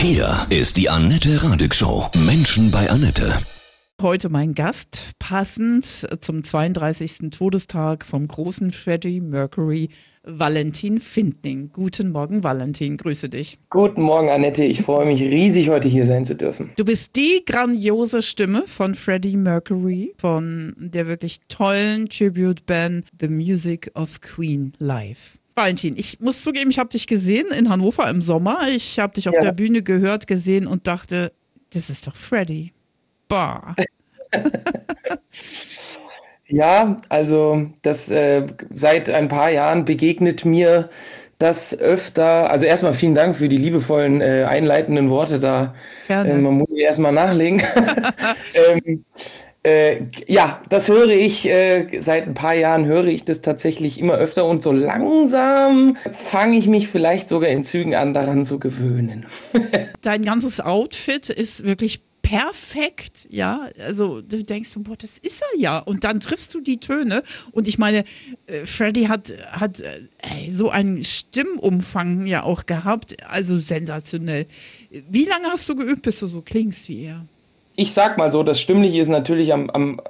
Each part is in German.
Hier ist die Annette Radig Show. Menschen bei Annette. Heute mein Gast, passend zum 32. Todestag vom großen Freddie Mercury, Valentin Findling. Guten Morgen, Valentin, grüße dich. Guten Morgen, Annette. Ich freue mich riesig, heute hier sein zu dürfen. Du bist die grandiose Stimme von Freddie Mercury, von der wirklich tollen Tribute-Band The Music of Queen Live. Valentin, ich muss zugeben, ich habe dich gesehen in Hannover im Sommer. Ich habe dich auf ja. der Bühne gehört, gesehen und dachte, das ist doch Freddie. Bah. ja, also das äh, seit ein paar Jahren begegnet mir das öfter. Also erstmal vielen Dank für die liebevollen äh, einleitenden Worte da. Äh, man muss sie erstmal nachlegen. ähm, äh, ja, das höre ich, äh, seit ein paar Jahren höre ich das tatsächlich immer öfter und so langsam fange ich mich vielleicht sogar in Zügen an, daran zu gewöhnen. Dein ganzes Outfit ist wirklich perfekt, ja. Also du denkst, boah, das ist er ja. Und dann triffst du die Töne. Und ich meine, äh, Freddy hat, hat äh, ey, so einen Stimmumfang ja auch gehabt. Also sensationell. Wie lange hast du geübt, bis du so klingst wie er? Ich sag mal so, das Stimmliche ist natürlich am, am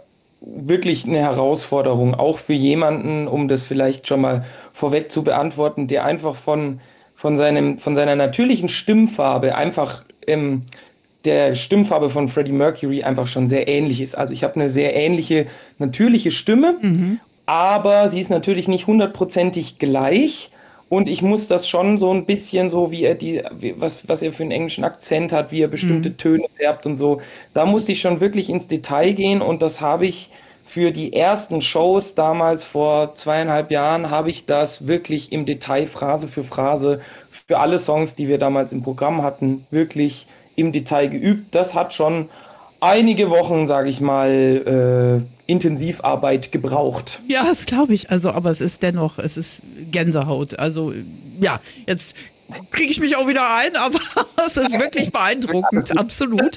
wirklich eine Herausforderung, auch für jemanden, um das vielleicht schon mal vorweg zu beantworten, der einfach von, von, seinem, von seiner natürlichen Stimmfarbe einfach ähm, der Stimmfarbe von Freddie Mercury einfach schon sehr ähnlich ist. Also ich habe eine sehr ähnliche, natürliche Stimme, mhm. aber sie ist natürlich nicht hundertprozentig gleich. Und ich muss das schon so ein bisschen so, wie er die, was, was er für einen englischen Akzent hat, wie er bestimmte mhm. Töne färbt und so. Da musste ich schon wirklich ins Detail gehen und das habe ich für die ersten Shows damals vor zweieinhalb Jahren habe ich das wirklich im Detail Phrase für Phrase für alle Songs, die wir damals im Programm hatten, wirklich im Detail geübt. Das hat schon einige Wochen, sage ich mal, äh, Intensivarbeit gebraucht. Ja, das glaube ich. Also, aber es ist dennoch, es ist Gänsehaut. Also, ja, jetzt kriege ich mich auch wieder ein, aber es ist wirklich beeindruckend, absolut.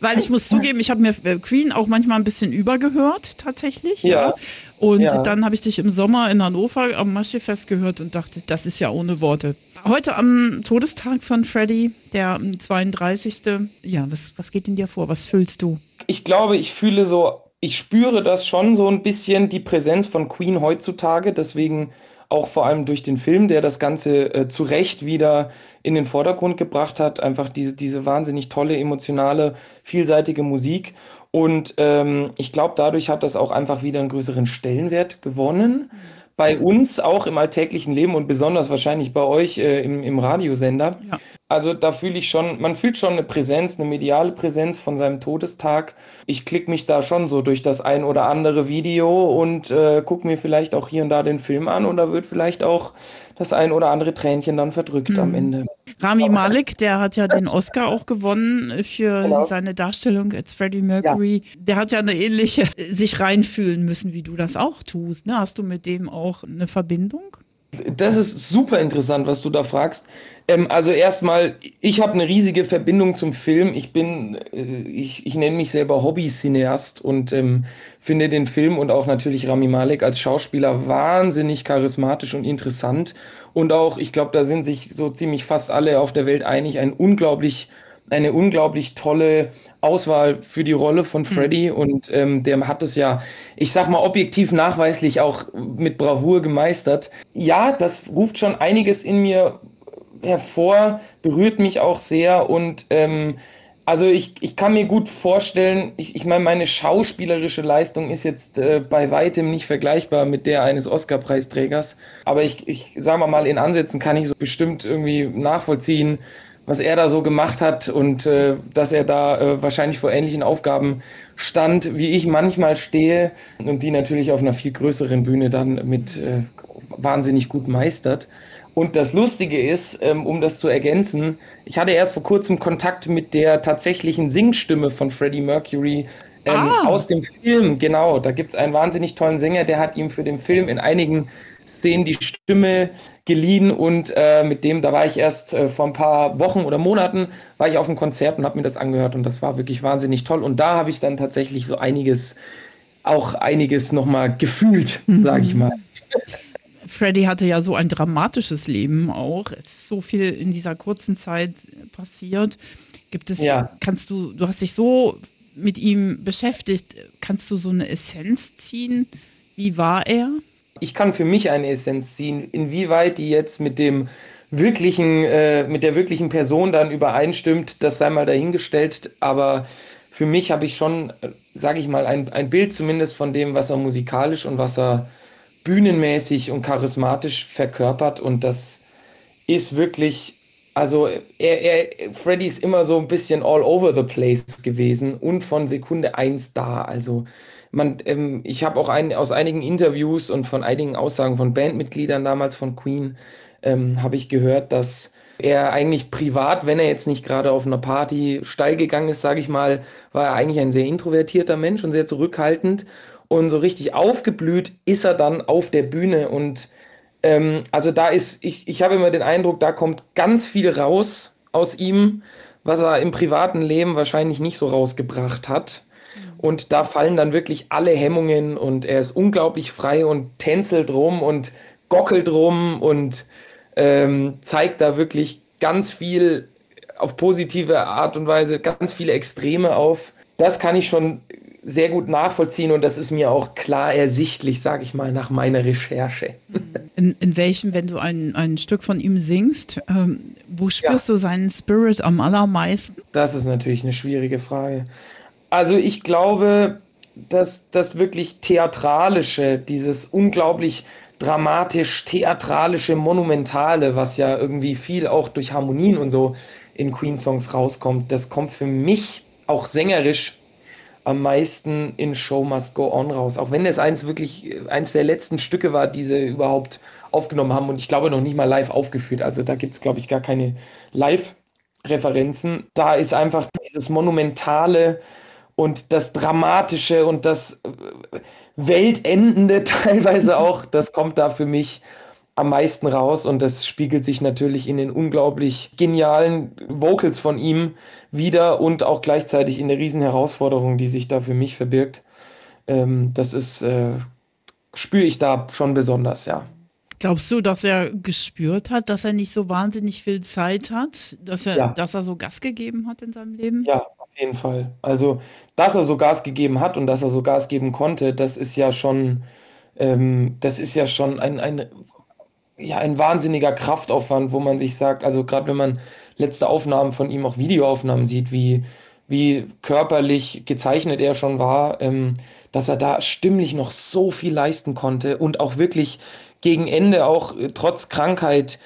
Weil ich muss zugeben, ich habe mir äh, Queen auch manchmal ein bisschen übergehört, tatsächlich. Ja. ja. Und ja. dann habe ich dich im Sommer in Hannover am Maschefest gehört und dachte, das ist ja ohne Worte. Heute am Todestag von Freddy, der 32. Ja, was, was geht in dir vor? Was fühlst du? Ich glaube, ich fühle so, ich spüre das schon so ein bisschen, die Präsenz von Queen heutzutage. Deswegen auch vor allem durch den Film, der das Ganze äh, zu Recht wieder in den Vordergrund gebracht hat. Einfach diese, diese wahnsinnig tolle, emotionale, vielseitige Musik. Und ähm, ich glaube, dadurch hat das auch einfach wieder einen größeren Stellenwert gewonnen. Bei uns auch im alltäglichen Leben und besonders wahrscheinlich bei euch äh, im, im Radiosender. Ja. Also da fühle ich schon, man fühlt schon eine Präsenz, eine mediale Präsenz von seinem Todestag. Ich klicke mich da schon so durch das ein oder andere Video und äh, gucke mir vielleicht auch hier und da den Film an und da wird vielleicht auch das ein oder andere Tränchen dann verdrückt mhm. am Ende. Rami Malek, der hat ja den Oscar auch gewonnen für genau. seine Darstellung als Freddie Mercury. Ja. Der hat ja eine ähnliche sich reinfühlen müssen, wie du das auch tust. Ne? Hast du mit dem auch eine Verbindung? Das ist super interessant, was du da fragst. Ähm, also erstmal, ich habe eine riesige Verbindung zum Film. Ich bin, äh, ich, ich nenne mich selber Hobby-Cineast und ähm, finde den Film und auch natürlich Rami Malek als Schauspieler wahnsinnig charismatisch und interessant. Und auch, ich glaube, da sind sich so ziemlich fast alle auf der Welt einig, ein unglaublich eine unglaublich tolle Auswahl für die Rolle von mhm. Freddy mhm. und ähm, der hat es ja, ich sag mal, objektiv nachweislich auch mit Bravour gemeistert. Ja, das ruft schon einiges in mir hervor, berührt mich auch sehr und ähm, also ich, ich kann mir gut vorstellen, ich, ich meine, meine schauspielerische Leistung ist jetzt äh, bei weitem nicht vergleichbar mit der eines Oscar-Preisträgers. Aber ich, ich sage mal, in Ansätzen kann ich so bestimmt irgendwie nachvollziehen, was er da so gemacht hat und äh, dass er da äh, wahrscheinlich vor ähnlichen Aufgaben stand, wie ich manchmal stehe und die natürlich auf einer viel größeren Bühne dann mit äh, wahnsinnig gut meistert. Und das Lustige ist, ähm, um das zu ergänzen, ich hatte erst vor kurzem Kontakt mit der tatsächlichen Singstimme von Freddie Mercury ähm, ah. aus dem Film. Genau, da gibt es einen wahnsinnig tollen Sänger, der hat ihm für den Film in einigen Szenen die Stimme geliehen und äh, mit dem, da war ich erst äh, vor ein paar Wochen oder Monaten, war ich auf einem Konzert und habe mir das angehört und das war wirklich wahnsinnig toll. Und da habe ich dann tatsächlich so einiges, auch einiges nochmal gefühlt, mhm. sage ich mal. Freddie hatte ja so ein dramatisches Leben auch. Es ist so viel in dieser kurzen Zeit passiert. Gibt es, ja. kannst du, du hast dich so mit ihm beschäftigt, kannst du so eine Essenz ziehen? Wie war er? Ich kann für mich eine Essenz ziehen, inwieweit die jetzt mit dem wirklichen, äh, mit der wirklichen Person dann übereinstimmt, das sei mal dahingestellt. Aber für mich habe ich schon, äh, sage ich mal, ein, ein Bild zumindest von dem, was er musikalisch und was er bühnenmäßig und charismatisch verkörpert. Und das ist wirklich, also er, er, Freddy ist immer so ein bisschen all over the place gewesen und von Sekunde eins da. Also man, ähm, ich habe auch ein, aus einigen Interviews und von einigen Aussagen von Bandmitgliedern damals von Queen ähm, habe ich gehört, dass er eigentlich privat, wenn er jetzt nicht gerade auf einer Party steil gegangen ist, sage ich mal, war er eigentlich ein sehr introvertierter Mensch und sehr zurückhaltend. Und so richtig aufgeblüht ist er dann auf der Bühne. Und ähm, also da ist, ich, ich habe immer den Eindruck, da kommt ganz viel raus aus ihm, was er im privaten Leben wahrscheinlich nicht so rausgebracht hat. Und da fallen dann wirklich alle Hemmungen und er ist unglaublich frei und tänzelt rum und gockelt rum und ähm, zeigt da wirklich ganz viel auf positive Art und Weise, ganz viele Extreme auf. Das kann ich schon sehr gut nachvollziehen und das ist mir auch klar ersichtlich, sage ich mal, nach meiner Recherche. In, in welchem, wenn du ein, ein Stück von ihm singst, ähm, wo spürst ja. du seinen Spirit am allermeisten? Das ist natürlich eine schwierige Frage. Also ich glaube, dass das wirklich Theatralische, dieses unglaublich dramatisch, theatralische, monumentale, was ja irgendwie viel auch durch Harmonien und so in Queen-Songs rauskommt, das kommt für mich auch sängerisch am meisten in Show Must Go On raus. Auch wenn es eins wirklich, eins der letzten Stücke war, die sie überhaupt aufgenommen haben und ich glaube noch nicht mal live aufgeführt. Also da gibt es, glaube ich, gar keine Live-Referenzen. Da ist einfach dieses Monumentale und das Dramatische und das Weltendende teilweise auch, das kommt da für mich am meisten raus und das spiegelt sich natürlich in den unglaublich genialen Vocals von ihm wieder und auch gleichzeitig in der riesen Herausforderung, die sich da für mich verbirgt. Ähm, das ist, äh, spüre ich da schon besonders, ja. Glaubst du, dass er gespürt hat, dass er nicht so wahnsinnig viel Zeit hat, dass er, ja. dass er so Gas gegeben hat in seinem Leben? Ja, jeden Fall. Also, dass er so Gas gegeben hat und dass er so Gas geben konnte, das ist ja schon, ähm, das ist ja schon ein, ein, ja, ein wahnsinniger Kraftaufwand, wo man sich sagt, also gerade wenn man letzte Aufnahmen von ihm, auch Videoaufnahmen sieht, wie, wie körperlich gezeichnet er schon war, ähm, dass er da stimmlich noch so viel leisten konnte und auch wirklich gegen Ende auch äh, trotz Krankheit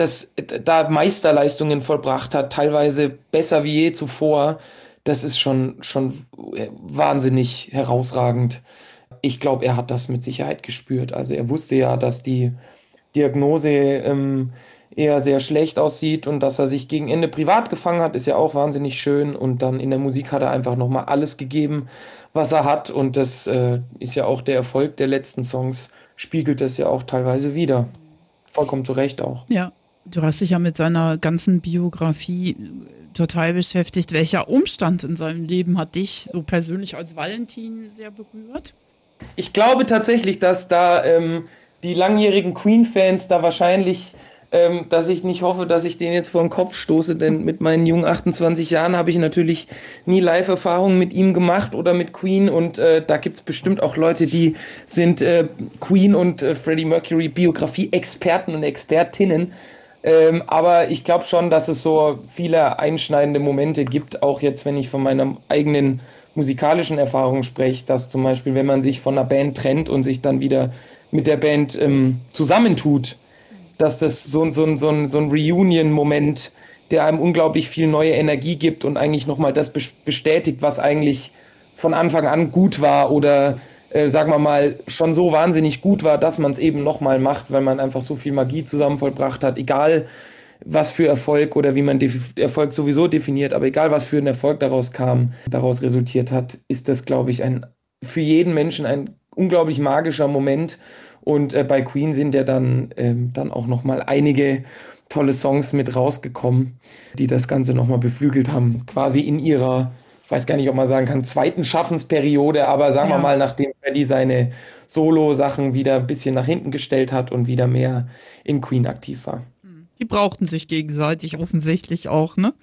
das da Meisterleistungen vollbracht hat, teilweise besser wie je zuvor, das ist schon, schon wahnsinnig herausragend. Ich glaube, er hat das mit Sicherheit gespürt. Also er wusste ja, dass die Diagnose ähm, eher sehr schlecht aussieht und dass er sich gegen Ende privat gefangen hat, ist ja auch wahnsinnig schön. Und dann in der Musik hat er einfach nochmal alles gegeben, was er hat. Und das äh, ist ja auch der Erfolg der letzten Songs, spiegelt das ja auch teilweise wieder. Vollkommen zu Recht auch. Ja, Du hast dich ja mit seiner ganzen Biografie total beschäftigt. Welcher Umstand in seinem Leben hat dich so persönlich als Valentin sehr berührt? Ich glaube tatsächlich, dass da ähm, die langjährigen Queen-Fans da wahrscheinlich, ähm, dass ich nicht hoffe, dass ich den jetzt vor den Kopf stoße, denn mit meinen jungen 28 Jahren habe ich natürlich nie Live-Erfahrungen mit ihm gemacht oder mit Queen und äh, da gibt es bestimmt auch Leute, die sind äh, Queen und äh, Freddie Mercury Biografie-Experten und Expertinnen. Ähm, aber ich glaube schon, dass es so viele einschneidende Momente gibt, auch jetzt, wenn ich von meiner eigenen musikalischen Erfahrung spreche, dass zum Beispiel, wenn man sich von einer Band trennt und sich dann wieder mit der Band ähm, zusammentut, dass das so, so, so, so ein Reunion-Moment, der einem unglaublich viel neue Energie gibt und eigentlich nochmal das bestätigt, was eigentlich von Anfang an gut war oder äh, sagen wir mal, schon so wahnsinnig gut war, dass man es eben nochmal macht, weil man einfach so viel Magie zusammen vollbracht hat, egal was für Erfolg oder wie man Erfolg sowieso definiert, aber egal was für ein Erfolg daraus kam, daraus resultiert hat, ist das, glaube ich, ein für jeden Menschen ein unglaublich magischer Moment. Und äh, bei Queen sind ja dann, ähm, dann auch nochmal einige tolle Songs mit rausgekommen, die das Ganze nochmal beflügelt haben, quasi in ihrer ich weiß gar nicht, ob man sagen kann, zweiten Schaffensperiode, aber sagen Ja. wir mal, nachdem Freddie seine Solo-Sachen wieder ein bisschen nach hinten gestellt hat und wieder mehr in Queen aktiv war. Die brauchten sich gegenseitig offensichtlich auch, ne?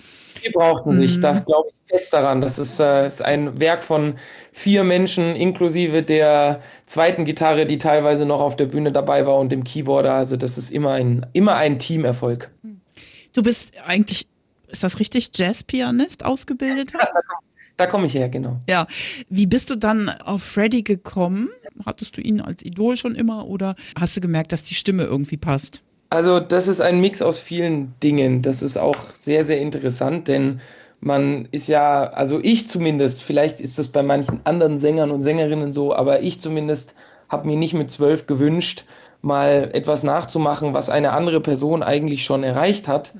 Die brauchten Mhm. sich, das glaube ich fest daran. Das ist, äh, ist ein Werk von vier Menschen, inklusive der zweiten Gitarre, die teilweise noch auf der Bühne dabei war und dem Keyboarder. Also das ist immer ein, immer ein Teamerfolg. Du bist eigentlich, ist das richtig, Jazzpianist ausgebildet? Da komme ich her, genau. Ja. Wie bist du dann auf Freddie gekommen? Hattest du ihn als Idol schon immer oder hast du gemerkt, dass die Stimme irgendwie passt? Also das ist ein Mix aus vielen Dingen. Das ist auch sehr, sehr interessant, denn man ist ja, also ich zumindest, vielleicht ist das bei manchen anderen Sängern und Sängerinnen so, aber ich zumindest habe mir nicht mit zwölf gewünscht, mal etwas nachzumachen, was eine andere Person eigentlich schon erreicht hat.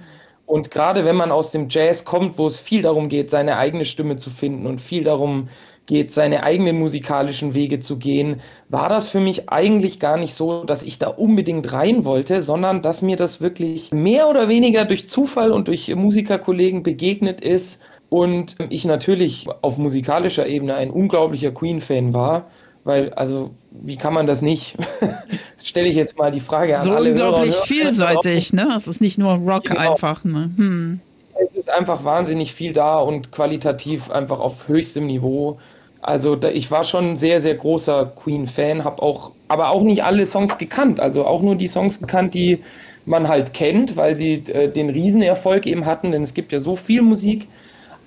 Und gerade wenn man aus dem Jazz kommt, wo es viel darum geht, seine eigene Stimme zu finden und viel darum geht, seine eigenen musikalischen Wege zu gehen, war das für mich eigentlich gar nicht so, dass ich da unbedingt rein wollte, sondern dass mir das wirklich mehr oder weniger durch Zufall und durch Musikerkollegen begegnet ist und ich natürlich auf musikalischer Ebene ein unglaublicher Queen-Fan war, weil, also, wie kann man das nicht? Stelle ich jetzt mal die Frage an So alle Hörer unglaublich Hörerinnen. vielseitig, ne? Es ist nicht nur Rock Genau. einfach, ne? Hm. Es ist einfach wahnsinnig viel da und qualitativ einfach auf höchstem Niveau. Also da, ich war schon ein sehr, sehr großer Queen-Fan, habe auch, aber auch nicht alle Songs gekannt. Also auch nur die Songs gekannt, die man halt kennt, weil sie äh, den Riesenerfolg eben hatten, denn es gibt ja so viel Musik.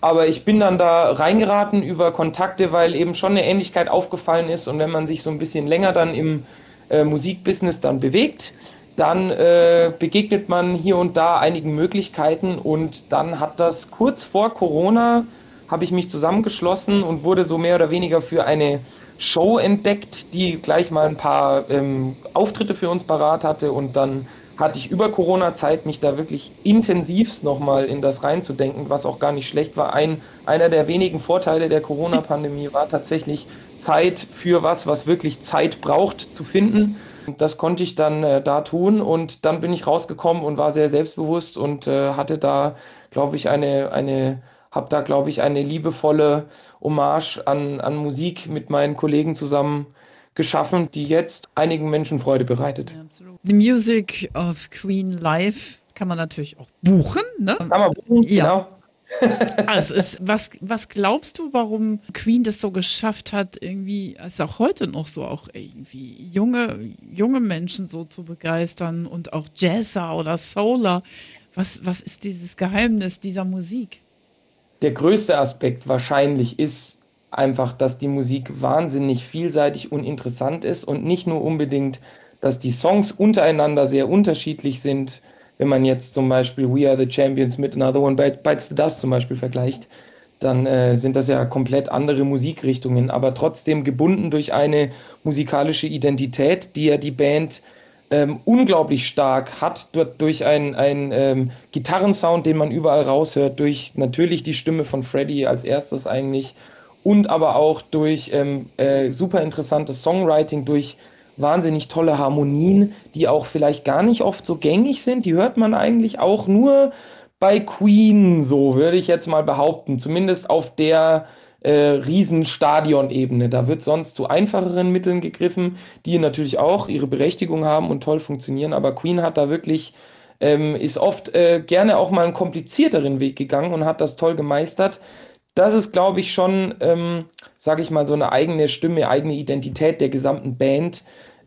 Aber ich bin dann da reingeraten über Kontakte, weil eben schon eine Ähnlichkeit aufgefallen ist. Und wenn man sich so ein bisschen länger dann im äh, Musikbusiness dann bewegt, dann äh, begegnet man hier und da einigen Möglichkeiten. Und dann hat das kurz vor Corona, habe ich mich zusammengeschlossen und wurde so mehr oder weniger für eine Show entdeckt, die gleich mal ein paar ähm, Auftritte für uns parat hatte. Und dann hatte ich über Corona-Zeit, mich da wirklich intensivst nochmal in das reinzudenken, was auch gar nicht schlecht war. Ein, einer der wenigen Vorteile der Corona-Pandemie war tatsächlich Zeit für was, was wirklich Zeit braucht zu finden. Das konnte ich dann äh, da tun und dann bin ich rausgekommen und war sehr selbstbewusst und äh, hatte da, glaube ich, eine, eine, habe da, glaube ich, eine liebevolle Hommage an, an Musik mit meinen Kollegen zusammen geschaffen, die jetzt einigen Menschen Freude bereitet. The Music of Queen Live kann man natürlich auch buchen, ne? Kann man buchen, Ja. genau. Es ist, was, was glaubst du, warum Queen das so geschafft hat, irgendwie, als auch heute noch so, auch irgendwie junge, junge Menschen so zu begeistern und auch Jazzer oder Souler? Was, was ist dieses Geheimnis dieser Musik? Der größte Aspekt wahrscheinlich ist einfach, dass die Musik wahnsinnig vielseitig und interessant ist und nicht nur unbedingt, dass die Songs untereinander sehr unterschiedlich sind. Wenn man jetzt zum Beispiel We Are the Champions mit Another One Bites the Dust zum Beispiel vergleicht, dann äh, sind das ja komplett andere Musikrichtungen, aber trotzdem gebunden durch eine musikalische Identität, die ja die Band ähm, unglaublich stark hat, durch einen, einen ähm, Gitarrensound, den man überall raushört, durch natürlich die Stimme von Freddie als erstes eigentlich und aber auch durch ähm, äh, super interessantes Songwriting, durch wahnsinnig tolle Harmonien, die auch vielleicht gar nicht oft so gängig sind. Die hört man eigentlich auch nur bei Queen, so würde ich jetzt mal behaupten, zumindest auf der äh, Riesenstadionebene. Da wird sonst zu einfacheren Mitteln gegriffen, die natürlich auch ihre Berechtigung haben und toll funktionieren, aber Queen hat da wirklich ähm, ist oft äh, gerne auch mal einen komplizierteren Weg gegangen und hat das toll gemeistert. Das ist, glaube ich, schon, ähm, sage ich mal, so eine eigene Stimme, eigene Identität der gesamten Band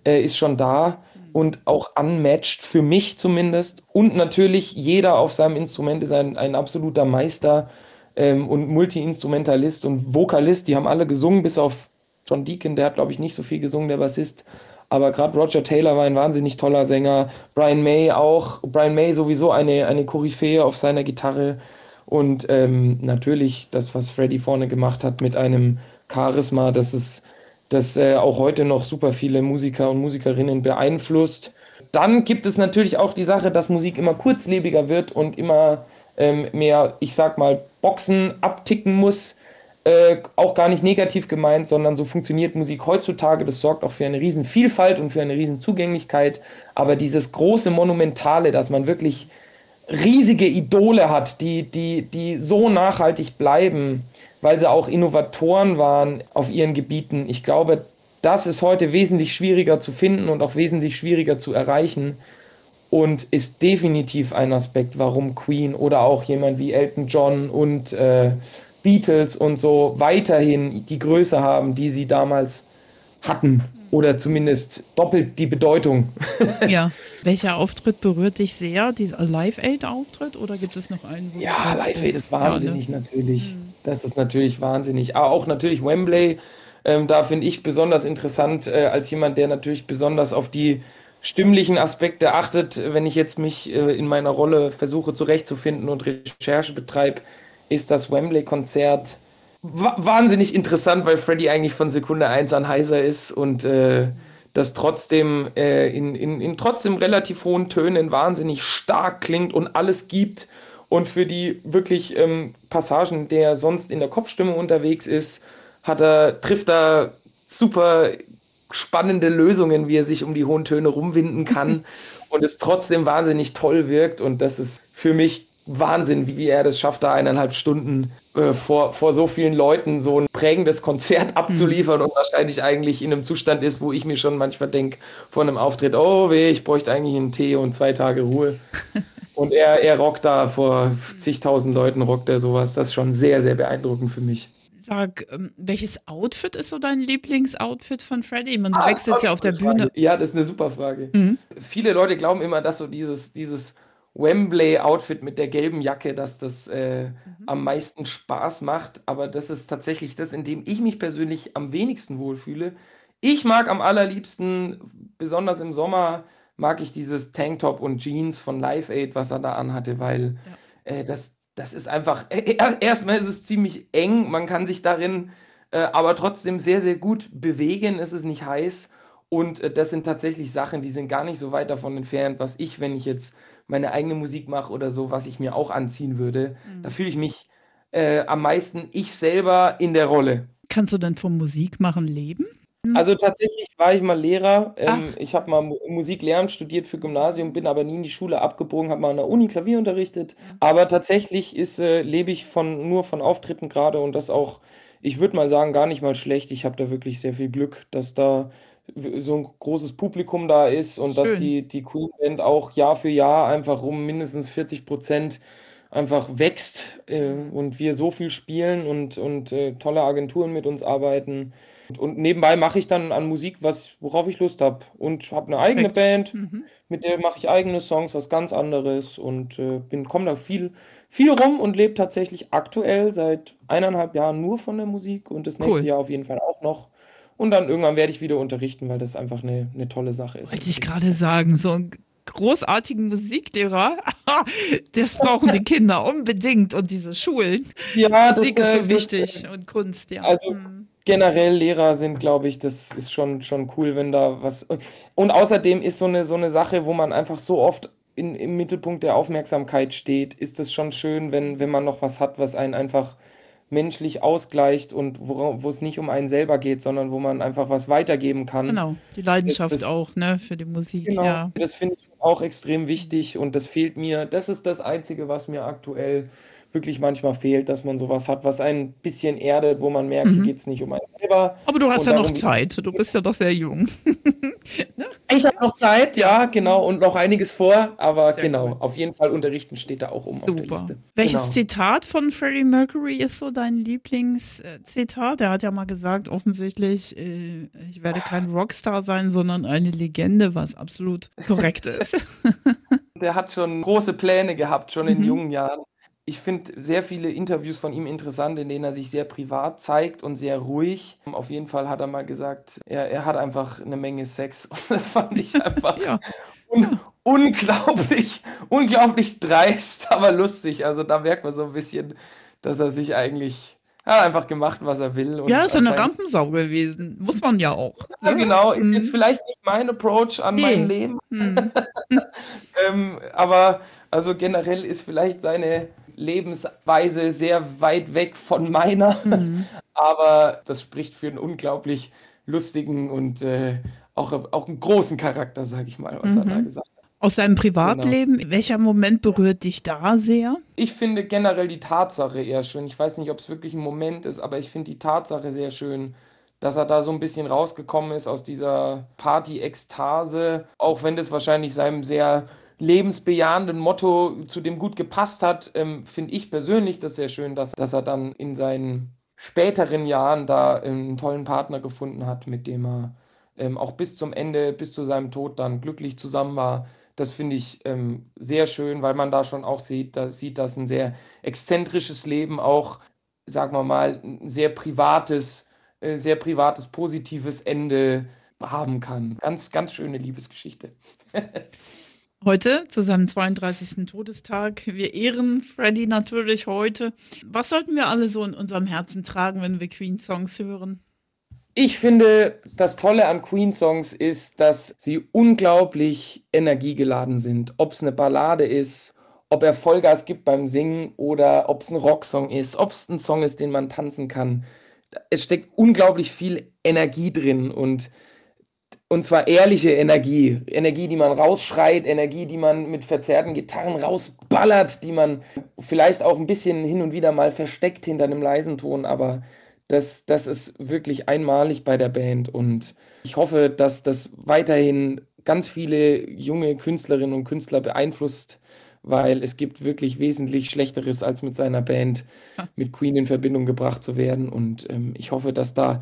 äh, ist schon da und auch unmatched für mich zumindest. Und natürlich jeder auf seinem Instrument ist ein, ein absoluter Meister ähm, und Multi-Instrumentalist und Vokalist. Die haben alle gesungen, bis auf John Deacon, der hat, glaube ich, nicht so viel gesungen, der Bassist. Aber gerade Roger Taylor war ein wahnsinnig toller Sänger. Brian May auch. Brian May sowieso eine, eine Koryphäe auf seiner Gitarre. Und ähm, natürlich das, was Freddie vorne gemacht hat mit einem Charisma, das ist das äh, auch heute noch super viele Musiker und Musikerinnen beeinflusst. Dann gibt es natürlich auch die Sache, dass Musik immer kurzlebiger wird und immer ähm, mehr, ich sag mal, Boxen abticken muss. Äh, auch gar nicht negativ gemeint, sondern so funktioniert Musik heutzutage. Das sorgt auch für eine riesen Vielfalt und für eine riesen Zugänglichkeit. Aber dieses große Monumentale, dass man wirklich riesige Idole hat, die, die, die so nachhaltig bleiben, weil sie auch Innovatoren waren auf ihren Gebieten. Ich glaube, das ist heute wesentlich schwieriger zu finden und auch wesentlich schwieriger zu erreichen und ist definitiv ein Aspekt, warum Queen oder auch jemand wie Elton John und äh, Beatles und so weiterhin die Größe haben, die sie damals hatten oder zumindest doppelt die Bedeutung. ja. Welcher Auftritt berührt dich sehr? Dieser Live-Aid-Auftritt oder gibt es noch einen? Ja, Live-Aid ist wahnsinnig ja, ne? natürlich. Mhm. Das ist natürlich wahnsinnig. Aber auch natürlich Wembley. Ähm, da finde ich besonders interessant, äh, als jemand, der natürlich besonders auf die stimmlichen Aspekte achtet, wenn ich jetzt mich äh, in meiner Rolle versuche zurechtzufinden und Recherche betreibe, ist das Wembley-Konzert wahnsinnig interessant, weil Freddy eigentlich von Sekunde 1 an heiser ist und äh, das trotzdem äh, in, in, in trotzdem relativ hohen Tönen wahnsinnig stark klingt und alles gibt. Und für die wirklich ähm, Passagen, der sonst in der Kopfstimmung unterwegs ist, hat er, trifft er super spannende Lösungen, wie er sich um die hohen Töne rumwinden kann und es trotzdem wahnsinnig toll wirkt. Und das ist für mich Wahnsinn, wie er das schafft, da eineinhalb Stunden äh, vor, vor so vielen Leuten so ein prägendes Konzert mhm. abzuliefern mhm. und wahrscheinlich eigentlich in einem Zustand ist, wo ich mir schon manchmal denke, vor einem Auftritt, oh weh, ich bräuchte eigentlich einen Tee und zwei Tage Ruhe. und er, er rockt da vor zigtausend Leuten, rockt er sowas. Das ist schon sehr, sehr beeindruckend für mich. Sag, ähm, welches Outfit ist so dein Lieblingsoutfit von Freddy? Man, du ah, wechselst ja auf der Bühne. Ja, das ist eine super Frage. Mhm. Viele Leute glauben immer, dass so dieses, dieses Wembley-Outfit mit der gelben Jacke, dass das äh, mhm. am meisten Spaß macht. Aber das ist tatsächlich das, in dem ich mich persönlich am wenigsten wohlfühle. Ich mag am allerliebsten, besonders im Sommer, mag ich dieses Tanktop und Jeans von Live Aid, was er da anhatte, weil ja. äh, das, das ist einfach, äh, erstmal ist es ziemlich eng, man kann sich darin äh, aber trotzdem sehr, sehr gut bewegen, es ist nicht heiß. Und äh, das sind tatsächlich Sachen, die sind gar nicht so weit davon entfernt, was ich, wenn ich jetzt meine eigene Musik mache oder so, was ich mir auch anziehen würde. Mhm. Da fühle ich mich äh, am meisten ich selber in der Rolle. Kannst du denn vom Musikmachen leben? Also tatsächlich war ich mal Lehrer. Ähm, ich habe mal Musik lernen studiert für Gymnasium, bin aber nie in die Schule abgebogen, habe mal an der Uni Klavier unterrichtet. Mhm. Aber tatsächlich ist, äh, lebe ich von, nur von Auftritten gerade und das auch, ich würde mal sagen, gar nicht mal schlecht. Ich habe da wirklich sehr viel Glück, dass da so ein großes Publikum da ist und dass die, die Queen Band auch Jahr für Jahr einfach um mindestens 40 Prozent einfach wächst äh, und wir so viel spielen und, und äh, tolle Agenturen mit uns arbeiten. Und, und nebenbei mache ich dann an Musik, was, worauf ich Lust habe. Und habe eine eigene Band, mhm. mit der mache ich eigene Songs, was ganz anderes und äh, komme da viel, viel rum und lebe tatsächlich aktuell seit eineinhalb Jahren nur von der Musik und das nächste cool. Jahr auf jeden Fall auch noch. Und dann irgendwann werde ich wieder unterrichten, weil das einfach eine, eine tolle Sache ist. Wollte ich gerade sagen, so einen großartigen Musiklehrer, das brauchen die Kinder unbedingt und diese Schulen. Ja, Musik das, ist so wichtig das, und Kunst, ja. Also hm. generell Lehrer sind, glaube ich, das ist schon, schon cool, wenn da was. Und außerdem ist so eine, so eine Sache, wo man einfach so oft in, im Mittelpunkt der Aufmerksamkeit steht, ist es schon schön, wenn, wenn man noch was hat, was einen einfach menschlich ausgleicht und wo, es nicht um einen selber geht, sondern wo man einfach was weitergeben kann. Genau, die Leidenschaft das, das, auch, ne, für die Musik. Genau, ja. das finde ich auch extrem wichtig und das fehlt mir. Das ist das Einzige, was mir aktuell wirklich manchmal fehlt, dass man sowas hat, was ein bisschen erdet, wo man merkt, mhm. hier geht es nicht um einen selber. Aber du hast ja noch Zeit, du bist ja doch sehr jung. ne? Ich habe noch Zeit, ja, genau, und noch einiges vor, aber sehr genau, cool. auf jeden Fall unterrichten steht da auch um Super. auf der Liste. Welches genau. Zitat von Freddie Mercury ist so dein Lieblingszitat? Er hat ja mal gesagt, offensichtlich, äh, ich werde kein Rockstar sein, sondern eine Legende, was absolut korrekt ist. Der hat schon große Pläne gehabt, schon in mhm. jungen Jahren ich finde sehr viele Interviews von ihm interessant, in denen er sich sehr privat zeigt und sehr ruhig. Auf jeden Fall hat er mal gesagt, er, er hat einfach eine Menge Sex. Und das fand ich einfach ja. un unglaublich, unglaublich dreist, aber lustig. Also da merkt man so ein bisschen, dass er sich eigentlich ja, einfach gemacht, was er will. ja, ist eine Rampensau gewesen. Muss man ja auch. Ja, ne? genau. Ist mhm. jetzt vielleicht nicht mein Approach an nee. mein Leben. Mhm. ähm, aber also generell ist vielleicht seine Lebensweise sehr weit weg von meiner. Mhm. Aber das spricht für einen unglaublich lustigen und äh, auch, auch einen großen Charakter, sage ich mal, was mhm. er da gesagt hat. Aus seinem Privatleben, welcher Moment berührt dich da sehr? Ich finde generell die Tatsache eher schön. Ich weiß nicht, ob es wirklich ein Moment ist, aber ich finde die Tatsache sehr schön, dass er da so ein bisschen rausgekommen ist aus dieser Party-Ekstase, auch wenn das wahrscheinlich seinem sehr lebensbejahenden Motto zu dem gut gepasst hat, ähm, finde ich persönlich das sehr schön, dass, dass er dann in seinen späteren Jahren da einen tollen Partner gefunden hat, mit dem er ähm, auch bis zum Ende, bis zu seinem Tod dann glücklich zusammen war. Das finde ich ähm, sehr schön, weil man da schon auch sieht, da sieht, dass ein sehr exzentrisches Leben auch, sagen wir mal, ein sehr privates, äh, sehr privates, positives Ende haben kann. Ganz, ganz schöne Liebesgeschichte. Heute zu seinem 32. Todestag. Wir ehren Freddy natürlich heute. Was sollten wir alle so in unserem Herzen tragen, wenn wir Queen-Songs hören? Ich finde, das Tolle an Queen-Songs ist, dass sie unglaublich energiegeladen sind. Ob es eine Ballade ist, ob er Vollgas gibt beim Singen oder ob es ein Rocksong ist, ob es ein Song ist, den man tanzen kann. Es steckt unglaublich viel Energie drin und, und zwar ehrliche Energie. Energie, die man rausschreit, Energie, die man mit verzerrten Gitarren rausballert, die man vielleicht auch ein bisschen hin und wieder mal versteckt hinter einem leisen Ton, aber das, das ist wirklich einmalig bei der Band und ich hoffe, dass das weiterhin ganz viele junge Künstlerinnen und Künstler beeinflusst, weil es gibt wirklich wesentlich Schlechteres, als mit seiner Band mit Queen in Verbindung gebracht zu werden. Und ähm, ich hoffe, dass da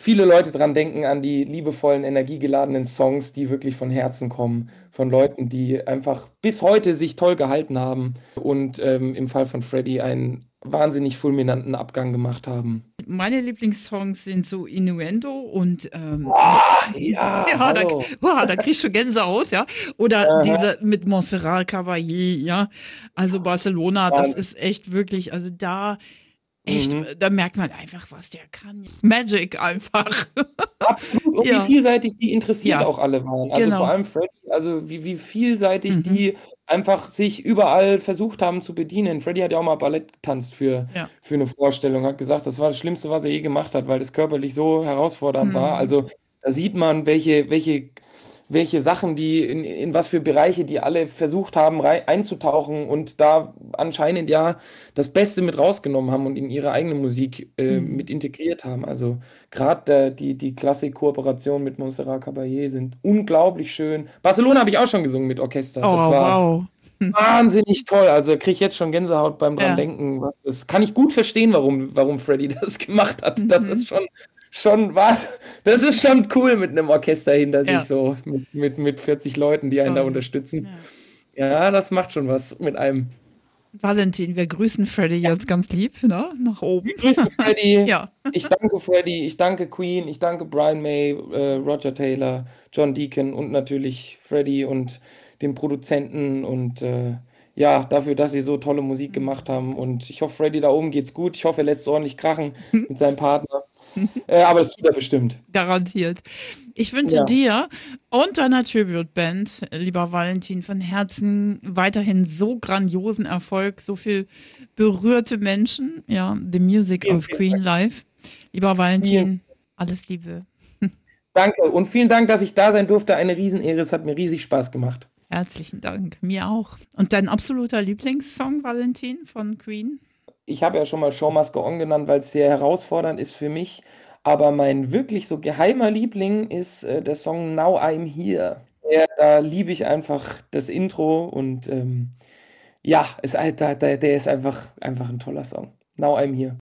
viele Leute dran denken, an die liebevollen, energiegeladenen Songs, die wirklich von Herzen kommen, von Leuten, die einfach bis heute sich toll gehalten haben und ähm, im Fall von Freddy einen wahnsinnig fulminanten Abgang gemacht haben. Meine Lieblingssongs sind so Innuendo und ähm, oh, ja, ja da, oh, da kriegst du Gänsehaut, ja. Oder Aha. diese mit Montserrat Caballé, ja. Also Barcelona, das ist echt wirklich, also da echt, mhm. da merkt man einfach, was der kann. Magic einfach. Absolut. Und ja. wie vielseitig die interessiert ja. auch alle waren. Also genau. vor allem Freddy, also wie, wie vielseitig mhm. die einfach sich überall versucht haben zu bedienen. Freddy hat ja auch mal Ballett getanzt für, ja. für eine Vorstellung, hat gesagt, das war das Schlimmste, was er je gemacht hat, weil das körperlich so herausfordernd mhm. war. Also da sieht man, welche, welche welche Sachen die, in, in was für Bereiche die alle versucht haben rein, einzutauchen und da anscheinend ja das Beste mit rausgenommen haben und in ihre eigene Musik äh, mhm. mit integriert haben. Also gerade die, die Klassik-Kooperation mit Montserrat Caballé sind unglaublich schön. Barcelona habe ich auch schon gesungen mit Orchester. Oh, das war wow. wahnsinnig toll. Also kriege ich jetzt schon Gänsehaut beim dran ja. denken. Was das kann ich gut verstehen, warum, warum Freddy das gemacht hat. Mhm. Das ist schon schon war, das ist schon cool mit einem Orchester hinter ja. sich so, mit, mit, mit 40 Leuten, die einen oh. da unterstützen. Ja. ja. das macht schon was mit einem. Valentin, wir grüßen Freddy jetzt ganz lieb, ne? Nach oben. Ich grüße Freddy. ja. Ich danke Freddy, ich danke Queen, ich danke Brian May, äh, Roger Taylor, John Deacon und natürlich Freddy und den Produzenten und äh, ja, dafür, dass sie so tolle Musik gemacht haben. Und ich hoffe, Freddy da oben geht's gut. Ich hoffe, er lässt es ordentlich krachen mit seinem Partner. äh, aber das tut er bestimmt. Garantiert. Ich wünsche ja. dir und deiner Tribute-Band, lieber Valentin, von Herzen weiterhin so grandiosen Erfolg, so viel berührte Menschen. Ja, The Music vielen, of Queen Live. Lieber Valentin, vielen. alles Liebe. Danke und vielen Dank, dass ich da sein durfte. Eine Riesenehre. Es hat mir riesig Spaß gemacht. Herzlichen Dank. Mir auch. Und dein absoluter Lieblingssong, Valentin, von Queen? Ich habe ja schon mal Showmaske On genannt, weil es sehr herausfordernd ist für mich. Aber mein wirklich so geheimer Liebling ist äh, der Song Now I'm Here. Ja, da liebe ich einfach das Intro und ähm, ja, ist, der, der ist einfach, einfach ein toller Song. Now I'm Here.